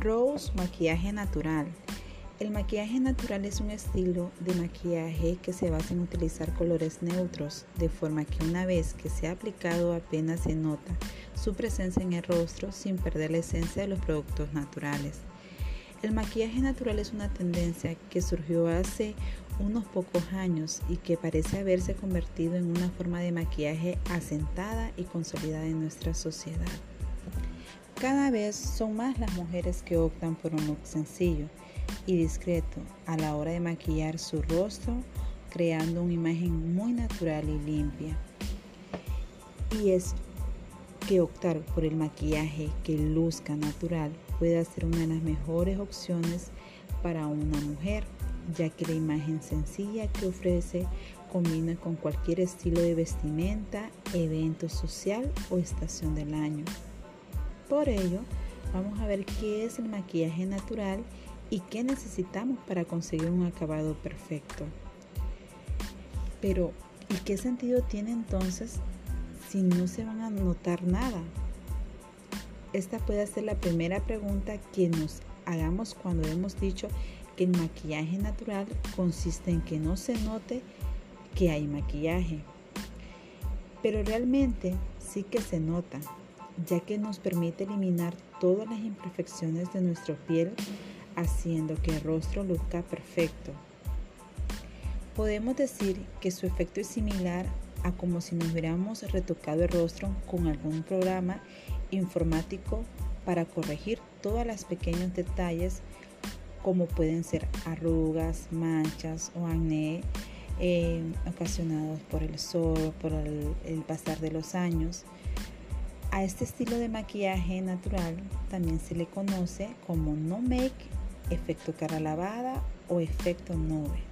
Rose Maquillaje Natural. El maquillaje natural es un estilo de maquillaje que se basa en utilizar colores neutros, de forma que una vez que se ha aplicado apenas se nota su presencia en el rostro sin perder la esencia de los productos naturales. El maquillaje natural es una tendencia que surgió hace unos pocos años y que parece haberse convertido en una forma de maquillaje asentada y consolidada en nuestra sociedad. Cada vez son más las mujeres que optan por un look sencillo y discreto a la hora de maquillar su rostro, creando una imagen muy natural y limpia. Y es que optar por el maquillaje que luzca natural puede ser una de las mejores opciones para una mujer, ya que la imagen sencilla que ofrece combina con cualquier estilo de vestimenta, evento social o estación del año. Por ello, vamos a ver qué es el maquillaje natural y qué necesitamos para conseguir un acabado perfecto. Pero, ¿y qué sentido tiene entonces si no se van a notar nada? Esta puede ser la primera pregunta que nos hagamos cuando hemos dicho que el maquillaje natural consiste en que no se note que hay maquillaje. Pero realmente sí que se nota ya que nos permite eliminar todas las imperfecciones de nuestra piel, haciendo que el rostro luzca perfecto. Podemos decir que su efecto es similar a como si nos hubiéramos retocado el rostro con algún programa informático para corregir todos los pequeños detalles como pueden ser arrugas, manchas o acné eh, ocasionados por el sol, por el pasar de los años. A este estilo de maquillaje natural también se le conoce como no make, efecto cara lavada o efecto nube.